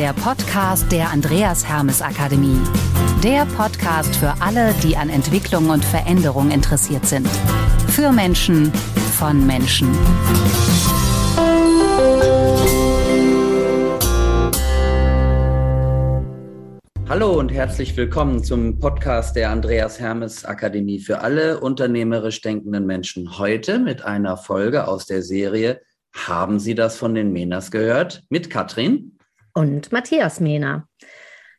der Podcast der Andreas Hermes Akademie. Der Podcast für alle, die an Entwicklung und Veränderung interessiert sind. Für Menschen, von Menschen. Hallo und herzlich willkommen zum Podcast der Andreas Hermes Akademie für alle unternehmerisch denkenden Menschen. Heute mit einer Folge aus der Serie Haben Sie das von den Menas gehört? Mit Katrin und Matthias Mehner.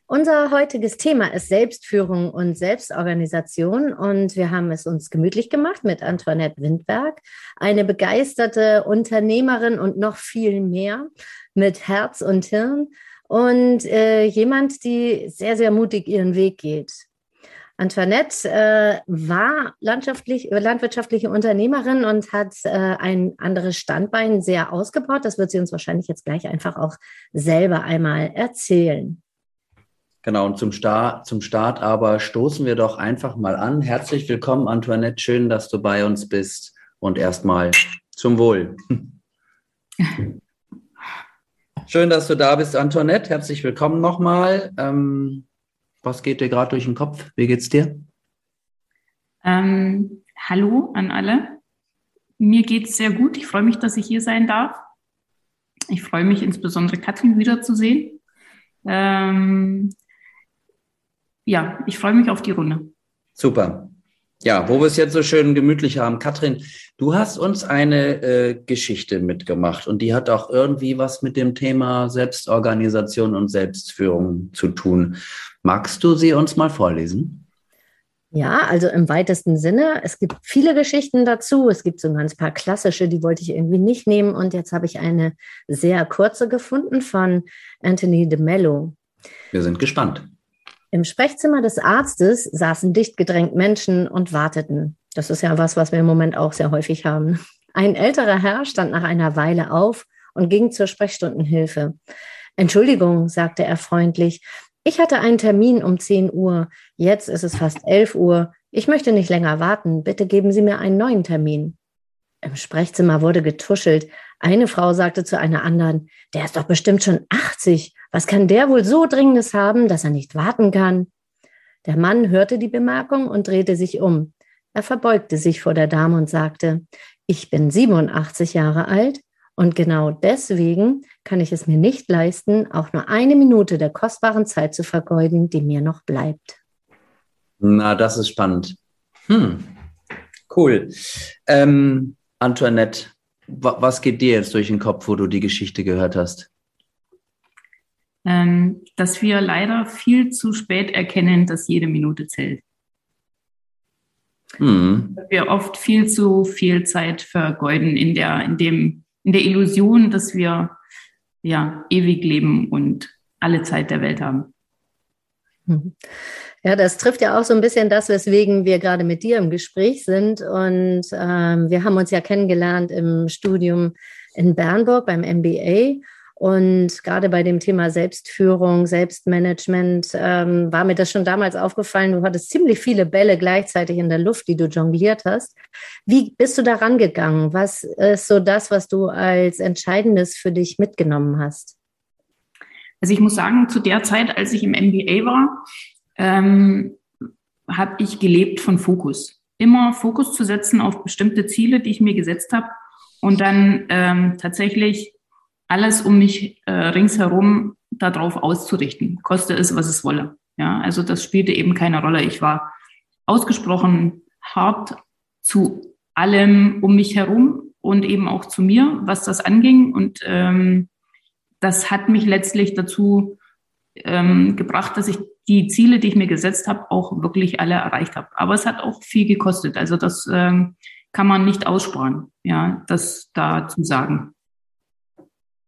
Unser heutiges Thema ist Selbstführung und Selbstorganisation und wir haben es uns gemütlich gemacht mit Antoinette Windberg, eine begeisterte Unternehmerin und noch viel mehr mit Herz und Hirn und äh, jemand, die sehr, sehr mutig ihren Weg geht. Antoinette äh, war landschaftlich, äh, landwirtschaftliche Unternehmerin und hat äh, ein anderes Standbein sehr ausgebaut. Das wird sie uns wahrscheinlich jetzt gleich einfach auch selber einmal erzählen. Genau, und zum Start, zum Start aber stoßen wir doch einfach mal an. Herzlich willkommen, Antoinette. Schön, dass du bei uns bist. Und erstmal zum Wohl. Schön, dass du da bist, Antoinette. Herzlich willkommen nochmal. Ähm, was geht dir gerade durch den Kopf? Wie geht's dir? Ähm, hallo an alle. Mir geht's sehr gut. Ich freue mich, dass ich hier sein darf. Ich freue mich insbesondere, Katrin wiederzusehen. Ähm, ja, ich freue mich auf die Runde. Super. Ja, wo wir es jetzt so schön gemütlich haben. Katrin, du hast uns eine äh, Geschichte mitgemacht und die hat auch irgendwie was mit dem Thema Selbstorganisation und Selbstführung zu tun. Magst du sie uns mal vorlesen? Ja, also im weitesten Sinne. Es gibt viele Geschichten dazu. Es gibt so ein ganz paar klassische, die wollte ich irgendwie nicht nehmen. Und jetzt habe ich eine sehr kurze gefunden von Anthony de Mello. Wir sind gespannt. Im Sprechzimmer des Arztes saßen dicht gedrängt Menschen und warteten. Das ist ja was, was wir im Moment auch sehr häufig haben. Ein älterer Herr stand nach einer Weile auf und ging zur Sprechstundenhilfe. Entschuldigung, sagte er freundlich, ich hatte einen Termin um 10 Uhr. Jetzt ist es fast 11 Uhr. Ich möchte nicht länger warten. Bitte geben Sie mir einen neuen Termin. Im Sprechzimmer wurde getuschelt. Eine Frau sagte zu einer anderen, der ist doch bestimmt schon 80. Was kann der wohl so Dringendes haben, dass er nicht warten kann? Der Mann hörte die Bemerkung und drehte sich um. Er verbeugte sich vor der Dame und sagte, ich bin 87 Jahre alt und genau deswegen kann ich es mir nicht leisten, auch nur eine Minute der kostbaren Zeit zu vergeuden, die mir noch bleibt. Na, das ist spannend. Hm, cool. Ähm, Antoinette, was geht dir jetzt durch den Kopf, wo du die Geschichte gehört hast? Ähm, dass wir leider viel zu spät erkennen, dass jede Minute zählt. Hm. Dass wir oft viel zu viel Zeit vergeuden in der, in dem in der Illusion, dass wir ja ewig leben und alle Zeit der Welt haben. Mhm. Ja, das trifft ja auch so ein bisschen das, weswegen wir gerade mit dir im Gespräch sind. Und ähm, wir haben uns ja kennengelernt im Studium in Bernburg beim MBA. Und gerade bei dem Thema Selbstführung, Selbstmanagement ähm, war mir das schon damals aufgefallen. Du hattest ziemlich viele Bälle gleichzeitig in der Luft, die du jongliert hast. Wie bist du da rangegangen? Was ist so das, was du als Entscheidendes für dich mitgenommen hast? Also ich muss sagen, zu der Zeit, als ich im MBA war, ähm, habe ich gelebt von Fokus. Immer Fokus zu setzen auf bestimmte Ziele, die ich mir gesetzt habe und dann ähm, tatsächlich alles um mich äh, ringsherum darauf auszurichten, koste es, was es wolle. Ja, also das spielte eben keine Rolle. Ich war ausgesprochen hart zu allem um mich herum und eben auch zu mir, was das anging. Und ähm, das hat mich letztlich dazu ähm, gebracht, dass ich die Ziele, die ich mir gesetzt habe, auch wirklich alle erreicht habe. Aber es hat auch viel gekostet. Also das ähm, kann man nicht aussparen, ja, das da zu sagen.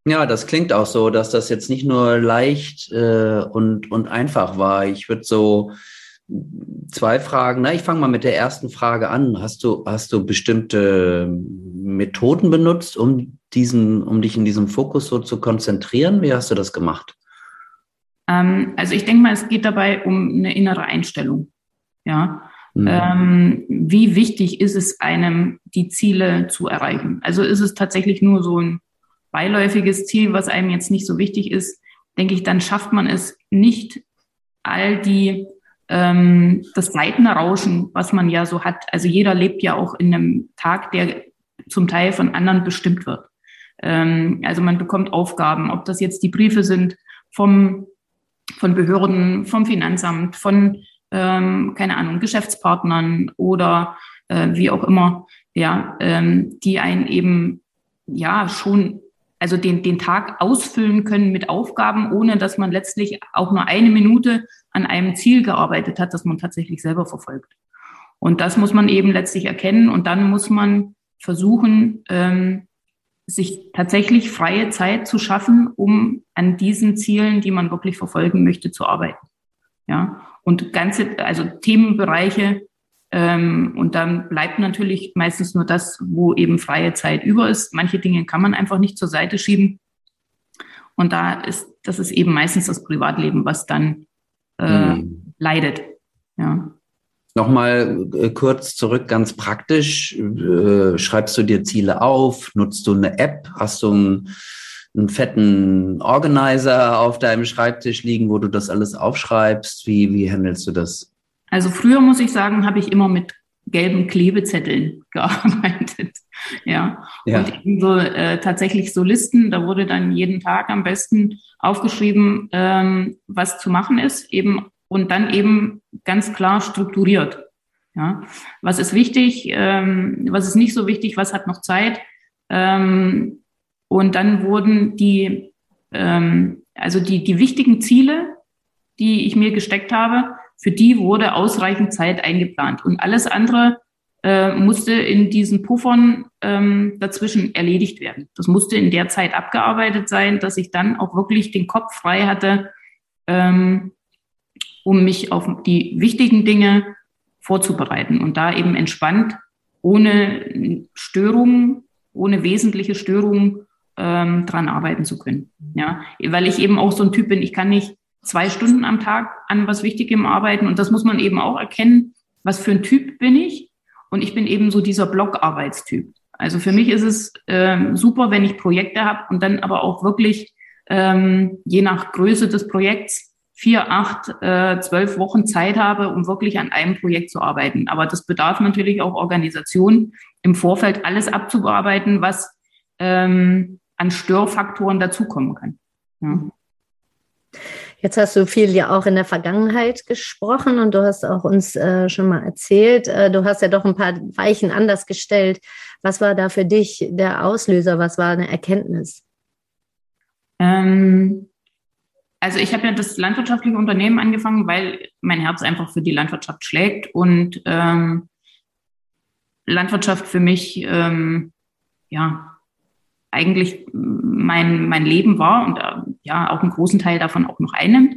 Ja, das klingt auch so, dass das jetzt nicht nur leicht äh, und, und einfach war. Ich würde so zwei Fragen, na, ich fange mal mit der ersten Frage an. Hast du, hast du bestimmte Methoden benutzt, um diesen, um dich in diesem Fokus so zu konzentrieren? Wie hast du das gemacht? Ähm, also ich denke mal, es geht dabei um eine innere Einstellung. Ja. Mhm. Ähm, wie wichtig ist es einem, die Ziele zu erreichen? Also ist es tatsächlich nur so ein beiläufiges Ziel, was einem jetzt nicht so wichtig ist, denke ich, dann schafft man es nicht, all die ähm, das Seitenrauschen, was man ja so hat. Also jeder lebt ja auch in einem Tag, der zum Teil von anderen bestimmt wird. Ähm, also man bekommt Aufgaben, ob das jetzt die Briefe sind vom, von Behörden, vom Finanzamt, von, ähm, keine Ahnung, Geschäftspartnern oder äh, wie auch immer, ja, ähm, die einen eben ja schon also den, den Tag ausfüllen können mit Aufgaben, ohne dass man letztlich auch nur eine Minute an einem Ziel gearbeitet hat, das man tatsächlich selber verfolgt. Und das muss man eben letztlich erkennen und dann muss man versuchen, ähm, sich tatsächlich freie Zeit zu schaffen, um an diesen Zielen, die man wirklich verfolgen möchte, zu arbeiten. Ja, und ganze, also Themenbereiche, ähm, und dann bleibt natürlich meistens nur das, wo eben freie Zeit über ist. Manche Dinge kann man einfach nicht zur Seite schieben. Und da ist, das ist eben meistens das Privatleben, was dann äh, mhm. leidet. Ja. Nochmal äh, kurz zurück, ganz praktisch. Äh, schreibst du dir Ziele auf? Nutzt du eine App? Hast du einen, einen fetten Organizer auf deinem Schreibtisch liegen, wo du das alles aufschreibst? Wie, wie handelst du das? Also früher muss ich sagen, habe ich immer mit gelben Klebezetteln gearbeitet. Ja. ja. Und so, äh, tatsächlich so Listen, da wurde dann jeden Tag am besten aufgeschrieben, ähm, was zu machen ist, eben und dann eben ganz klar strukturiert. Ja. Was ist wichtig, ähm, was ist nicht so wichtig, was hat noch Zeit? Ähm, und dann wurden die, ähm, also die, die wichtigen Ziele, die ich mir gesteckt habe, für die wurde ausreichend Zeit eingeplant. Und alles andere äh, musste in diesen Puffern ähm, dazwischen erledigt werden. Das musste in der Zeit abgearbeitet sein, dass ich dann auch wirklich den Kopf frei hatte, ähm, um mich auf die wichtigen Dinge vorzubereiten und da eben entspannt, ohne Störungen, ohne wesentliche Störungen ähm, dran arbeiten zu können. Ja, weil ich eben auch so ein Typ bin, ich kann nicht zwei Stunden am Tag an was Wichtigem arbeiten. Und das muss man eben auch erkennen, was für ein Typ bin ich. Und ich bin eben so dieser Blockarbeitstyp. Also für mich ist es ähm, super, wenn ich Projekte habe und dann aber auch wirklich ähm, je nach Größe des Projekts vier, acht, äh, zwölf Wochen Zeit habe, um wirklich an einem Projekt zu arbeiten. Aber das bedarf natürlich auch Organisation, im Vorfeld alles abzubearbeiten, was ähm, an Störfaktoren dazukommen kann. Ja. Jetzt hast du viel ja auch in der Vergangenheit gesprochen und du hast auch uns äh, schon mal erzählt, äh, du hast ja doch ein paar Weichen anders gestellt. Was war da für dich der Auslöser? Was war eine Erkenntnis? Ähm, also ich habe ja das landwirtschaftliche Unternehmen angefangen, weil mein Herz einfach für die Landwirtschaft schlägt und ähm, Landwirtschaft für mich ähm, ja eigentlich mein, mein Leben war und äh, ja auch einen großen Teil davon auch noch einnimmt.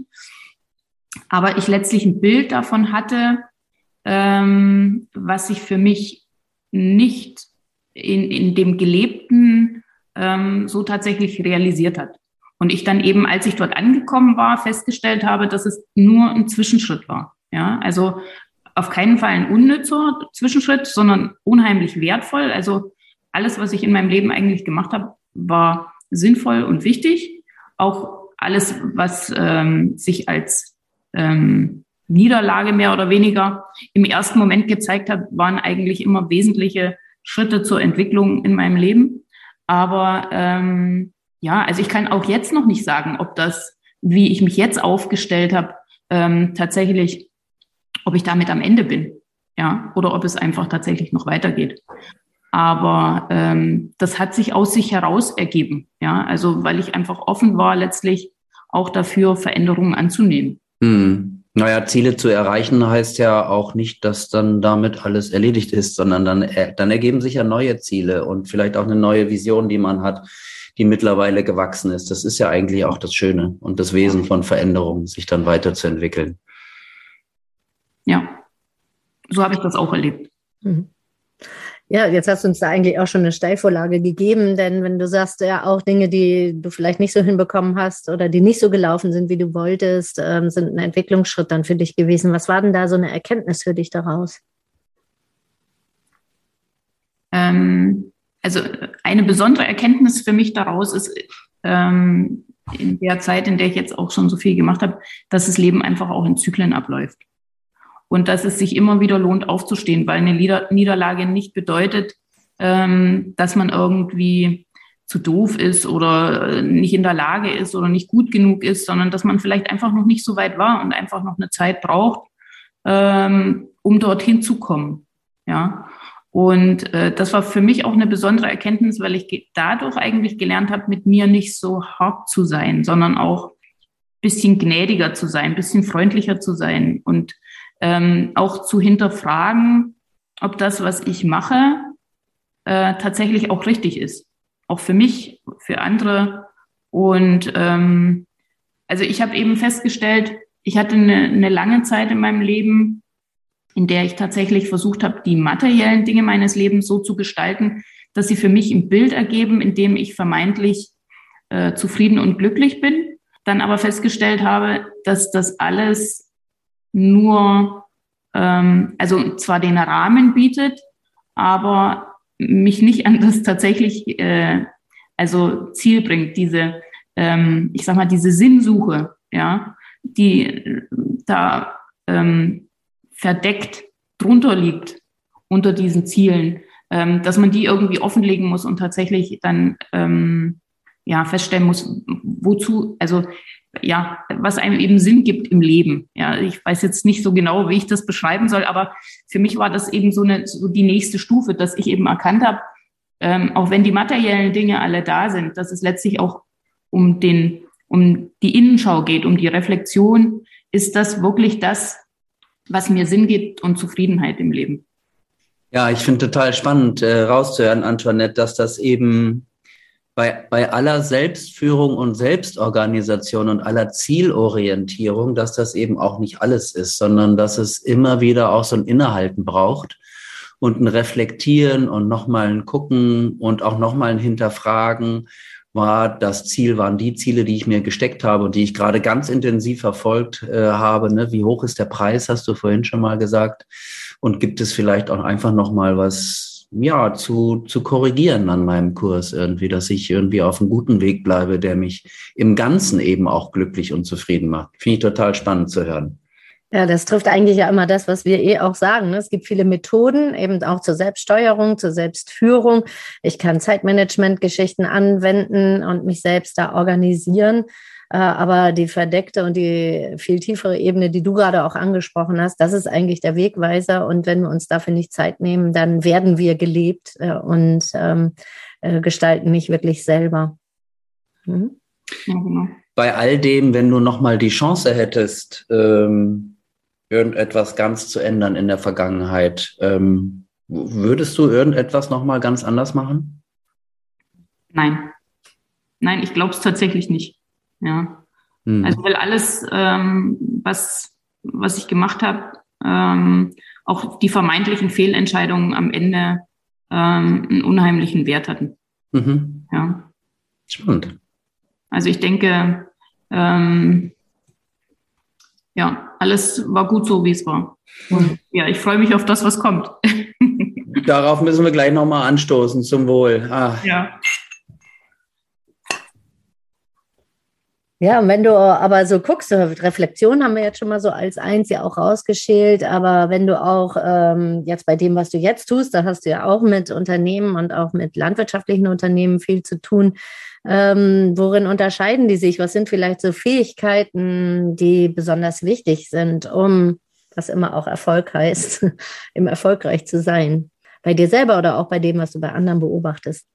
Aber ich letztlich ein Bild davon hatte, ähm, was sich für mich nicht in, in dem Gelebten ähm, so tatsächlich realisiert hat. Und ich dann eben, als ich dort angekommen war, festgestellt habe, dass es nur ein Zwischenschritt war. Ja, also auf keinen Fall ein unnützer Zwischenschritt, sondern unheimlich wertvoll. Also alles, was ich in meinem Leben eigentlich gemacht habe, war sinnvoll und wichtig. Auch alles, was ähm, sich als ähm, Niederlage mehr oder weniger im ersten Moment gezeigt hat, waren eigentlich immer wesentliche Schritte zur Entwicklung in meinem Leben. Aber ähm, ja, also ich kann auch jetzt noch nicht sagen, ob das, wie ich mich jetzt aufgestellt habe, ähm, tatsächlich, ob ich damit am Ende bin, ja, oder ob es einfach tatsächlich noch weitergeht. Aber ähm, das hat sich aus sich heraus ergeben. Ja, also weil ich einfach offen war, letztlich auch dafür Veränderungen anzunehmen. Hm. Naja, Ziele zu erreichen heißt ja auch nicht, dass dann damit alles erledigt ist, sondern dann, äh, dann ergeben sich ja neue Ziele und vielleicht auch eine neue Vision, die man hat, die mittlerweile gewachsen ist. Das ist ja eigentlich auch das Schöne und das Wesen von Veränderungen, sich dann weiterzuentwickeln. Ja, so habe ich das auch erlebt. Mhm. Ja, jetzt hast du uns da eigentlich auch schon eine Steilvorlage gegeben, denn wenn du sagst, ja, auch Dinge, die du vielleicht nicht so hinbekommen hast oder die nicht so gelaufen sind, wie du wolltest, ähm, sind ein Entwicklungsschritt dann für dich gewesen. Was war denn da so eine Erkenntnis für dich daraus? Ähm, also eine besondere Erkenntnis für mich daraus ist, ähm, in der Zeit, in der ich jetzt auch schon so viel gemacht habe, dass das Leben einfach auch in Zyklen abläuft. Und dass es sich immer wieder lohnt, aufzustehen, weil eine Niederlage nicht bedeutet, ähm, dass man irgendwie zu doof ist oder äh, nicht in der Lage ist oder nicht gut genug ist, sondern dass man vielleicht einfach noch nicht so weit war und einfach noch eine Zeit braucht, ähm, um dorthin zu kommen. Ja. Und äh, das war für mich auch eine besondere Erkenntnis, weil ich dadurch eigentlich gelernt habe, mit mir nicht so hart zu sein, sondern auch bisschen gnädiger zu sein, bisschen freundlicher zu sein und ähm, auch zu hinterfragen, ob das, was ich mache, äh, tatsächlich auch richtig ist. Auch für mich, für andere. Und ähm, also ich habe eben festgestellt, ich hatte eine, eine lange Zeit in meinem Leben, in der ich tatsächlich versucht habe, die materiellen Dinge meines Lebens so zu gestalten, dass sie für mich ein Bild ergeben, in dem ich vermeintlich äh, zufrieden und glücklich bin. Dann aber festgestellt habe, dass das alles nur, ähm, also zwar den Rahmen bietet, aber mich nicht an das tatsächlich, äh, also Ziel bringt, diese, ähm, ich sag mal, diese Sinnsuche, ja, die da ähm, verdeckt drunter liegt unter diesen Zielen, ähm, dass man die irgendwie offenlegen muss und tatsächlich dann ähm, ja feststellen muss, wozu, also ja, was einem eben Sinn gibt im Leben. Ja, ich weiß jetzt nicht so genau, wie ich das beschreiben soll, aber für mich war das eben so eine, so die nächste Stufe, dass ich eben erkannt habe, ähm, auch wenn die materiellen Dinge alle da sind, dass es letztlich auch um den, um die Innenschau geht, um die Reflexion, ist das wirklich das, was mir Sinn gibt und Zufriedenheit im Leben. Ja, ich finde total spannend äh, rauszuhören, Antoinette, dass das eben bei, bei aller Selbstführung und Selbstorganisation und aller Zielorientierung, dass das eben auch nicht alles ist, sondern dass es immer wieder auch so ein Innehalten braucht und ein Reflektieren und nochmal ein Gucken und auch nochmal ein Hinterfragen. War das Ziel, waren die Ziele, die ich mir gesteckt habe und die ich gerade ganz intensiv verfolgt äh, habe. Ne? Wie hoch ist der Preis, hast du vorhin schon mal gesagt. Und gibt es vielleicht auch einfach nochmal was, ja, zu, zu korrigieren an meinem Kurs irgendwie, dass ich irgendwie auf einem guten Weg bleibe, der mich im Ganzen eben auch glücklich und zufrieden macht. Finde ich total spannend zu hören. Ja, das trifft eigentlich ja immer das, was wir eh auch sagen. Ne? Es gibt viele Methoden, eben auch zur Selbststeuerung, zur Selbstführung. Ich kann Zeitmanagement-Geschichten anwenden und mich selbst da organisieren. Äh, aber die verdeckte und die viel tiefere Ebene, die du gerade auch angesprochen hast, das ist eigentlich der Wegweiser. Und wenn wir uns dafür nicht Zeit nehmen, dann werden wir gelebt äh, und ähm, äh, gestalten nicht wirklich selber. Mhm. Genau. Bei all dem, wenn du nochmal die Chance hättest, ähm, irgendetwas ganz zu ändern in der Vergangenheit, ähm, würdest du irgendetwas nochmal ganz anders machen? Nein. Nein, ich glaube es tatsächlich nicht. Ja. Mhm. Also weil alles, ähm, was, was ich gemacht habe, ähm, auch die vermeintlichen Fehlentscheidungen am Ende ähm, einen unheimlichen Wert hatten. Mhm. Ja. Spannend. Also ich denke, ähm, ja, alles war gut so, wie es war. Und ja, ich freue mich auf das, was kommt. Darauf müssen wir gleich nochmal anstoßen, zum Wohl. Ah. Ja. Ja, und wenn du aber so guckst, Reflexion haben wir jetzt schon mal so als eins ja auch rausgeschält, aber wenn du auch ähm, jetzt bei dem, was du jetzt tust, da hast du ja auch mit Unternehmen und auch mit landwirtschaftlichen Unternehmen viel zu tun. Ähm, worin unterscheiden die sich? Was sind vielleicht so Fähigkeiten, die besonders wichtig sind, um, was immer auch Erfolg heißt, im erfolgreich zu sein? Bei dir selber oder auch bei dem, was du bei anderen beobachtest?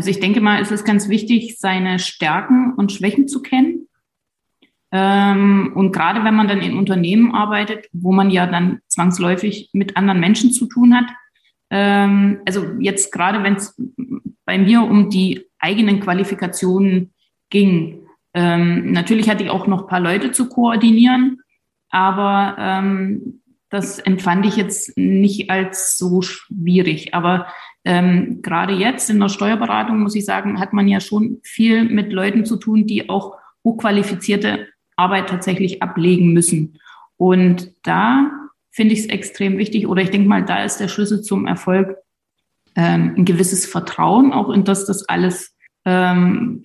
Also ich denke mal, es ist ganz wichtig, seine Stärken und Schwächen zu kennen. Ähm, und gerade wenn man dann in Unternehmen arbeitet, wo man ja dann zwangsläufig mit anderen Menschen zu tun hat, ähm, also jetzt gerade wenn es bei mir um die eigenen Qualifikationen ging, ähm, natürlich hatte ich auch noch ein paar Leute zu koordinieren, aber das empfand ich jetzt nicht als so schwierig. Aber ähm, gerade jetzt in der Steuerberatung, muss ich sagen, hat man ja schon viel mit Leuten zu tun, die auch hochqualifizierte Arbeit tatsächlich ablegen müssen. Und da finde ich es extrem wichtig, oder ich denke mal, da ist der Schlüssel zum Erfolg ähm, ein gewisses Vertrauen auch in das, das alles ähm,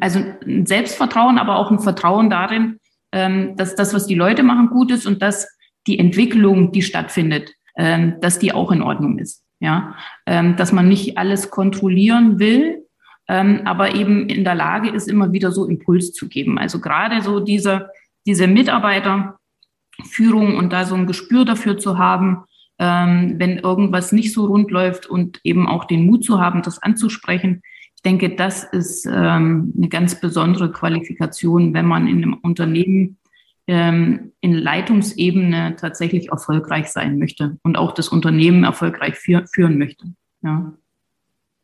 also ein Selbstvertrauen, aber auch ein Vertrauen darin, ähm, dass das, was die Leute machen, gut ist und dass die Entwicklung, die stattfindet, ähm, dass die auch in Ordnung ist. Ja, ähm, dass man nicht alles kontrollieren will, ähm, aber eben in der Lage ist, immer wieder so Impuls zu geben. Also gerade so diese, diese Mitarbeiterführung und da so ein Gespür dafür zu haben, ähm, wenn irgendwas nicht so rund läuft und eben auch den Mut zu haben, das anzusprechen. Ich denke, das ist ähm, eine ganz besondere Qualifikation, wenn man in einem Unternehmen ähm, in Leitungsebene tatsächlich erfolgreich sein möchte und auch das Unternehmen erfolgreich für, führen möchte. Ja.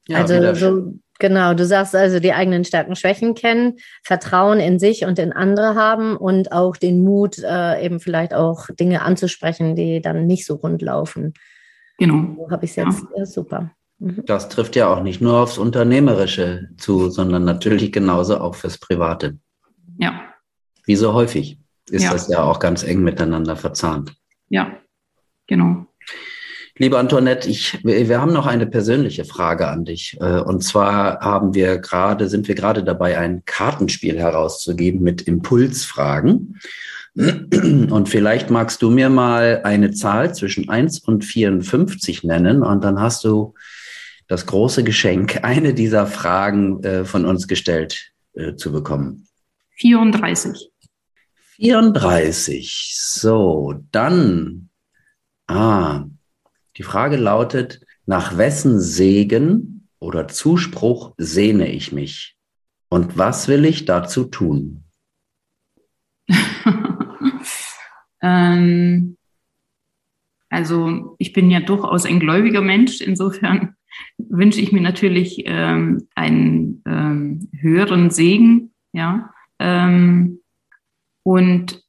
ja also so, genau, du sagst also die eigenen Stärken, Schwächen kennen, Vertrauen in sich und in andere haben und auch den Mut, äh, eben vielleicht auch Dinge anzusprechen, die dann nicht so rund laufen. Genau. So habe ich es jetzt. Ja. ja super. Mhm. Das trifft ja auch nicht nur aufs Unternehmerische zu, sondern natürlich genauso auch fürs Private. Ja. Wie so häufig ist ja. das ja auch ganz eng miteinander verzahnt. Ja, genau. Liebe Antoinette, ich, wir haben noch eine persönliche Frage an dich. Äh, und zwar haben wir gerade, sind wir gerade dabei, ein Kartenspiel herauszugeben mit Impulsfragen. Und vielleicht magst du mir mal eine Zahl zwischen 1 und 54 nennen und dann hast du das große Geschenk, eine dieser Fragen äh, von uns gestellt äh, zu bekommen. 34. 34. So, dann. Ah, die Frage lautet, nach wessen Segen oder Zuspruch sehne ich mich? Und was will ich dazu tun? ähm, also ich bin ja durchaus ein gläubiger Mensch. Insofern wünsche ich mir natürlich ähm, einen ähm, höheren Segen. Ja. Ähm, und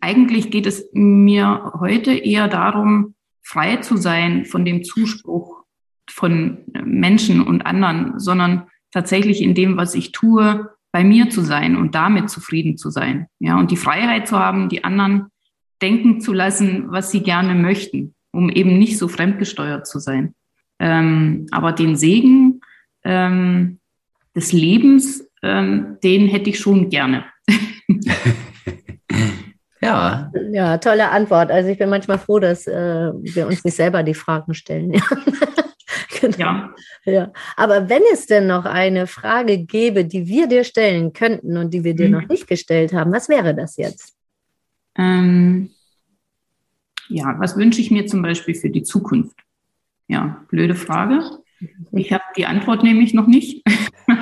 eigentlich geht es mir heute eher darum, frei zu sein von dem Zuspruch von Menschen und anderen, sondern tatsächlich in dem, was ich tue, bei mir zu sein und damit zufrieden zu sein. Ja, und die Freiheit zu haben, die anderen denken zu lassen, was sie gerne möchten, um eben nicht so fremdgesteuert zu sein. Ähm, aber den Segen ähm, des Lebens, ähm, den hätte ich schon gerne. Ja. Ja, tolle Antwort. Also ich bin manchmal froh, dass äh, wir uns nicht selber die Fragen stellen. genau. ja. ja. Aber wenn es denn noch eine Frage gäbe, die wir dir stellen könnten und die wir dir mhm. noch nicht gestellt haben, was wäre das jetzt? Ähm, ja, was wünsche ich mir zum Beispiel für die Zukunft? Ja, blöde Frage. Ich habe die Antwort nämlich noch nicht.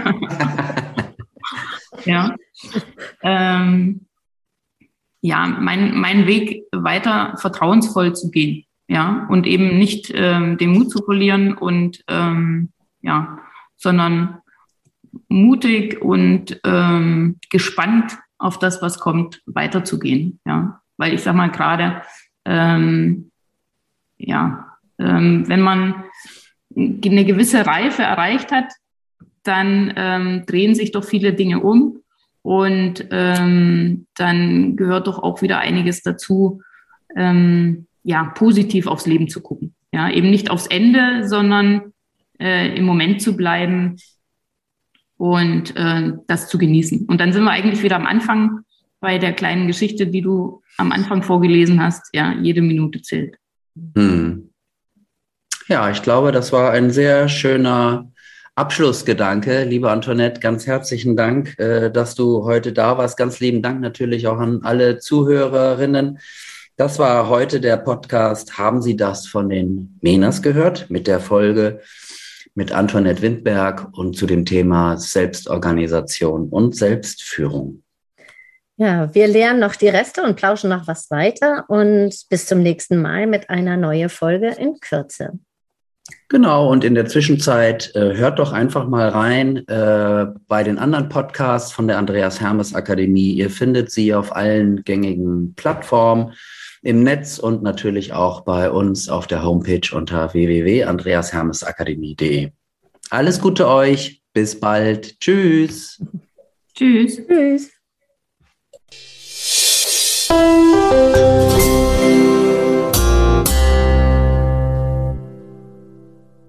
ja. Ähm, ja, mein, mein Weg weiter vertrauensvoll zu gehen, ja, und eben nicht ähm, den Mut zu verlieren und ähm, ja, sondern mutig und ähm, gespannt auf das, was kommt, weiterzugehen, ja, weil ich sag mal gerade, ähm, ja, ähm, wenn man eine gewisse Reife erreicht hat, dann ähm, drehen sich doch viele Dinge um und ähm, dann gehört doch auch wieder einiges dazu, ähm, ja, positiv aufs Leben zu gucken. Ja, eben nicht aufs Ende, sondern äh, im Moment zu bleiben und äh, das zu genießen. Und dann sind wir eigentlich wieder am Anfang bei der kleinen Geschichte, die du am Anfang vorgelesen hast. Ja, jede Minute zählt. Hm. Ja, ich glaube, das war ein sehr schöner Abschlussgedanke, liebe Antoinette, ganz herzlichen Dank, äh, dass du heute da warst. Ganz lieben Dank natürlich auch an alle Zuhörerinnen. Das war heute der Podcast. Haben Sie das von den Menas gehört mit der Folge mit Antoinette Windberg und zu dem Thema Selbstorganisation und Selbstführung? Ja, wir lernen noch die Reste und plauschen noch was weiter und bis zum nächsten Mal mit einer neuen Folge in Kürze. Genau, und in der Zwischenzeit äh, hört doch einfach mal rein äh, bei den anderen Podcasts von der Andreas Hermes Akademie. Ihr findet sie auf allen gängigen Plattformen im Netz und natürlich auch bei uns auf der Homepage unter www.andreashermesakademie.de. Alles Gute euch, bis bald. Tschüss. Tschüss. Tschüss.